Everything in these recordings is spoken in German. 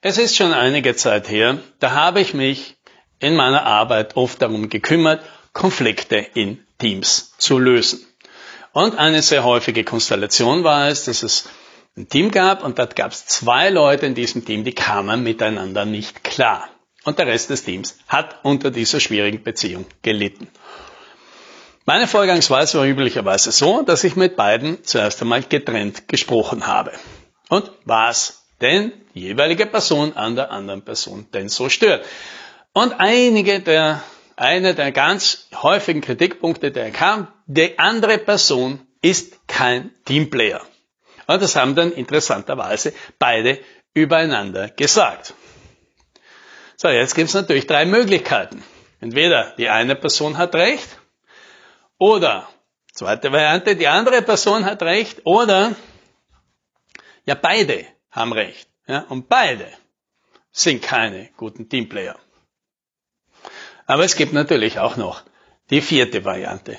Es ist schon einige Zeit her, da habe ich mich in meiner Arbeit oft darum gekümmert, Konflikte in Teams zu lösen. Und eine sehr häufige Konstellation war es, dass es ein Team gab und dort gab es zwei Leute in diesem Team, die kamen miteinander nicht klar. Und der Rest des Teams hat unter dieser schwierigen Beziehung gelitten. Meine Vorgangsweise war üblicherweise so, dass ich mit beiden zuerst einmal getrennt gesprochen habe. Und was denn die jeweilige Person an der anderen Person denn so stört. Und einige der, eine der ganz häufigen Kritikpunkte, der kam, die andere Person ist kein Teamplayer. Und das haben dann interessanterweise beide übereinander gesagt. So, jetzt gibt es natürlich drei Möglichkeiten. Entweder die eine Person hat recht oder zweite Variante, die andere Person hat recht oder ja beide haben recht. Ja, und beide sind keine guten Teamplayer. Aber es gibt natürlich auch noch die vierte Variante.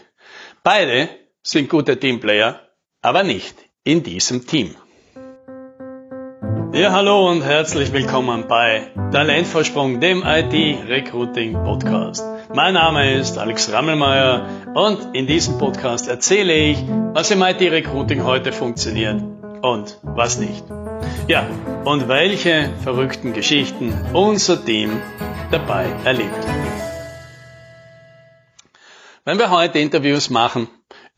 Beide sind gute Teamplayer, aber nicht in diesem Team. Ja, hallo und herzlich willkommen bei Talentvorsprung, dem IT-Recruiting Podcast. Mein Name ist Alex Rammelmeier und in diesem Podcast erzähle ich, was im IT-Recruiting heute funktioniert und was nicht. Ja, und welche verrückten Geschichten unser Team dabei erlebt. Wenn wir heute Interviews machen,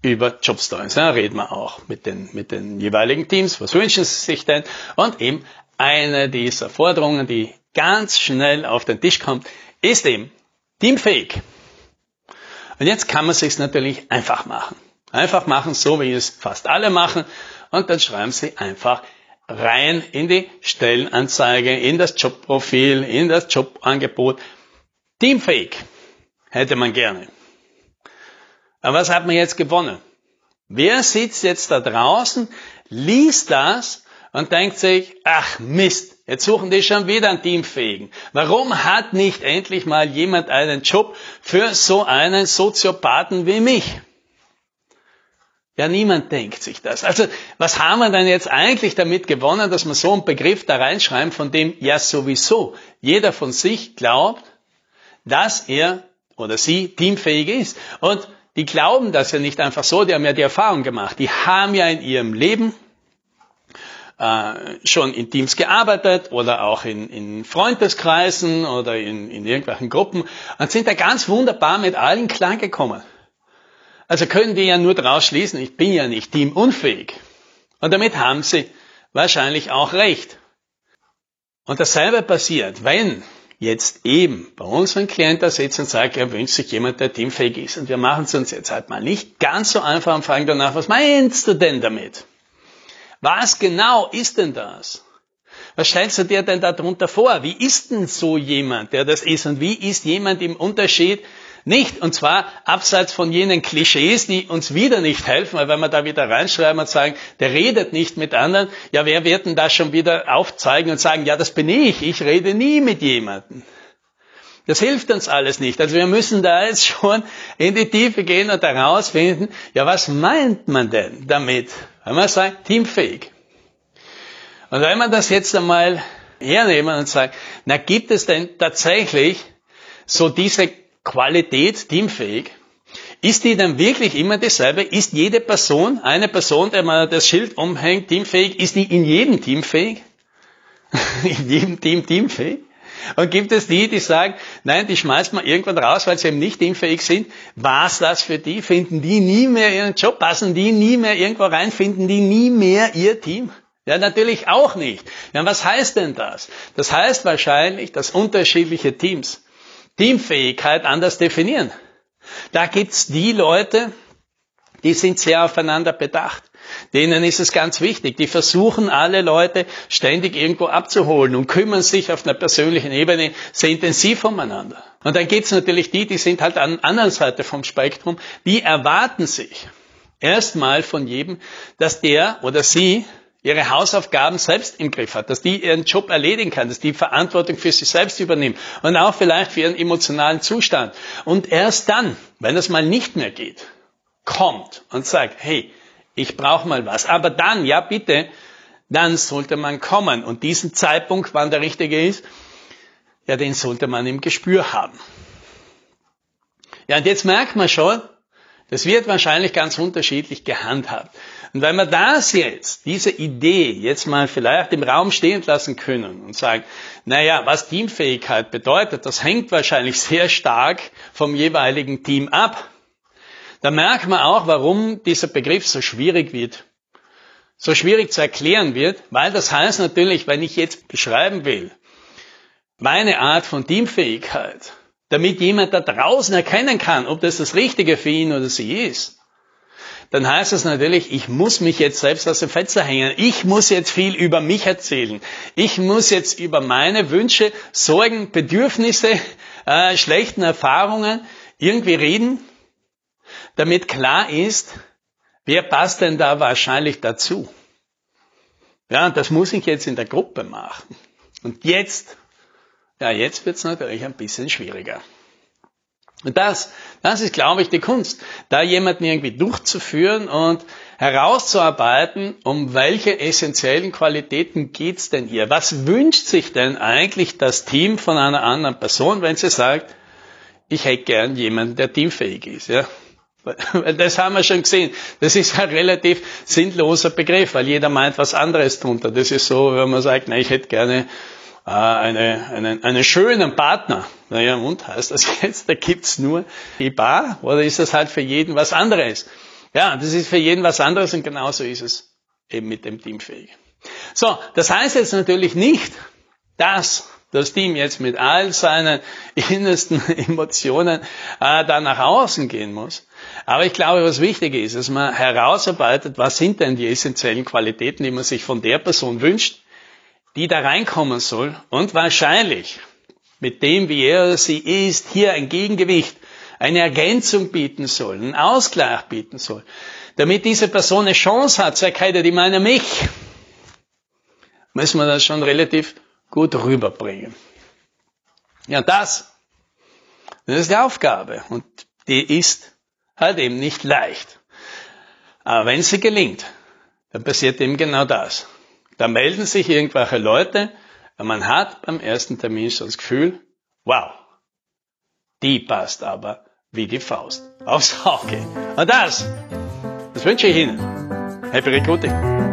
über Jobstories. Ja, reden wir auch mit den, mit den jeweiligen Teams, was wünschen sie sich denn? Und eben eine dieser Forderungen, die ganz schnell auf den Tisch kommt, ist eben teamfähig. Und jetzt kann man sich natürlich einfach machen. Einfach machen, so wie es fast alle machen. Und dann schreiben sie einfach rein in die Stellenanzeige, in das Jobprofil, in das Jobangebot. Teamfähig hätte man gerne. Aber was hat man jetzt gewonnen? Wer sitzt jetzt da draußen, liest das und denkt sich, ach Mist, jetzt suchen die schon wieder einen Teamfähigen. Warum hat nicht endlich mal jemand einen Job für so einen Soziopathen wie mich? Ja, niemand denkt sich das. Also, was haben wir denn jetzt eigentlich damit gewonnen, dass wir so einen Begriff da reinschreiben, von dem ja sowieso jeder von sich glaubt, dass er oder sie teamfähig ist. Und die glauben das ja nicht einfach so, die haben ja die Erfahrung gemacht. Die haben ja in ihrem Leben äh, schon in Teams gearbeitet oder auch in, in Freundeskreisen oder in, in irgendwelchen Gruppen und sind da ganz wunderbar mit allen klargekommen. Also können die ja nur daraus schließen, ich bin ja nicht teamunfähig. Und damit haben sie wahrscheinlich auch recht. Und dasselbe passiert, wenn jetzt eben bei unserem Klient da sitzt und sagt, er wünscht sich jemand, der teamfähig ist. Und wir machen es uns jetzt halt mal nicht ganz so einfach und fragen danach, was meinst du denn damit? Was genau ist denn das? Was stellst du dir denn darunter vor? Wie ist denn so jemand, der das ist? Und wie ist jemand im Unterschied nicht. Und zwar abseits von jenen Klischees, die uns wieder nicht helfen, weil wenn wir da wieder reinschreiben und sagen, der redet nicht mit anderen, ja, wer wird denn das schon wieder aufzeigen und sagen, ja, das bin ich, ich rede nie mit jemandem. Das hilft uns alles nicht. Also wir müssen da jetzt schon in die Tiefe gehen und herausfinden, ja, was meint man denn damit? Wenn man sagt, teamfähig. Und wenn man das jetzt einmal hernehmen und sagt, na, gibt es denn tatsächlich so diese Qualität teamfähig, ist die dann wirklich immer dieselbe? Ist jede Person, eine Person, der man das Schild umhängt, teamfähig, ist die in jedem Team fähig? in jedem Team teamfähig? Und gibt es die, die sagen, nein, die schmeißt man irgendwann raus, weil sie eben nicht teamfähig sind? Was das für die? Finden die nie mehr ihren Job? Passen die nie mehr irgendwo rein? Finden die nie mehr ihr Team? Ja, natürlich auch nicht. Ja, was heißt denn das? Das heißt wahrscheinlich, dass unterschiedliche Teams Teamfähigkeit anders definieren. Da gibt's die Leute, die sind sehr aufeinander bedacht. Denen ist es ganz wichtig. Die versuchen alle Leute ständig irgendwo abzuholen und kümmern sich auf einer persönlichen Ebene sehr intensiv umeinander. Und dann gibt's natürlich die, die sind halt an der anderen Seite vom Spektrum, die erwarten sich erstmal von jedem, dass der oder sie ihre Hausaufgaben selbst im Griff hat, dass die ihren Job erledigen kann, dass die Verantwortung für sich selbst übernimmt und auch vielleicht für ihren emotionalen Zustand. Und erst dann, wenn es mal nicht mehr geht, kommt und sagt, hey, ich brauche mal was. Aber dann, ja bitte, dann sollte man kommen. Und diesen Zeitpunkt, wann der richtige ist, ja, den sollte man im Gespür haben. Ja, und jetzt merkt man schon, das wird wahrscheinlich ganz unterschiedlich gehandhabt. Und wenn wir das jetzt, diese Idee jetzt mal vielleicht im Raum stehen lassen können und sagen, naja, was Teamfähigkeit bedeutet, das hängt wahrscheinlich sehr stark vom jeweiligen Team ab. Da merkt man auch, warum dieser Begriff so schwierig wird. So schwierig zu erklären wird, weil das heißt natürlich, wenn ich jetzt beschreiben will, meine Art von Teamfähigkeit, damit jemand da draußen erkennen kann, ob das das Richtige für ihn oder sie ist, dann heißt es natürlich, ich muss mich jetzt selbst aus dem Fenster hängen. Ich muss jetzt viel über mich erzählen. Ich muss jetzt über meine Wünsche, Sorgen, Bedürfnisse, äh, schlechten Erfahrungen irgendwie reden, damit klar ist, wer passt denn da wahrscheinlich dazu. Ja, das muss ich jetzt in der Gruppe machen. Und jetzt, ja, jetzt wird es natürlich ein bisschen schwieriger. Und das, das ist, glaube ich, die Kunst, da jemanden irgendwie durchzuführen und herauszuarbeiten, um welche essentiellen Qualitäten geht's denn hier? Was wünscht sich denn eigentlich das Team von einer anderen Person, wenn sie sagt, ich hätte gern jemanden, der teamfähig ist, ja? Das haben wir schon gesehen. Das ist ein relativ sinnloser Begriff, weil jeder meint was anderes drunter. Das ist so, wenn man sagt, na, ich hätte gerne äh, eine, einen, einen schönen Partner. Naja, und heißt das jetzt, da gibt's nur die Bar oder ist das halt für jeden was anderes? Ja, das ist für jeden was anderes und genauso ist es eben mit dem Teamfähig. So, das heißt jetzt natürlich nicht, dass das Team jetzt mit all seinen innersten Emotionen äh, da nach außen gehen muss. Aber ich glaube, was wichtig ist, dass man herausarbeitet, was sind denn die essentiellen Qualitäten, die man sich von der Person wünscht, die da reinkommen soll und wahrscheinlich mit dem, wie er oder sie ist, hier ein Gegengewicht, eine Ergänzung bieten soll, einen Ausgleich bieten soll, damit diese Person eine Chance hat zu erkennen, die meine mich, müssen wir das schon relativ gut rüberbringen. Ja, das, das ist die Aufgabe und die ist halt eben nicht leicht. Aber wenn sie gelingt, dann passiert eben genau das. Da melden sich irgendwelche Leute und man hat beim ersten Termin schon das Gefühl, wow, die passt aber wie die Faust aufs Auge. Und das, das wünsche ich Ihnen. Happy Recruiting!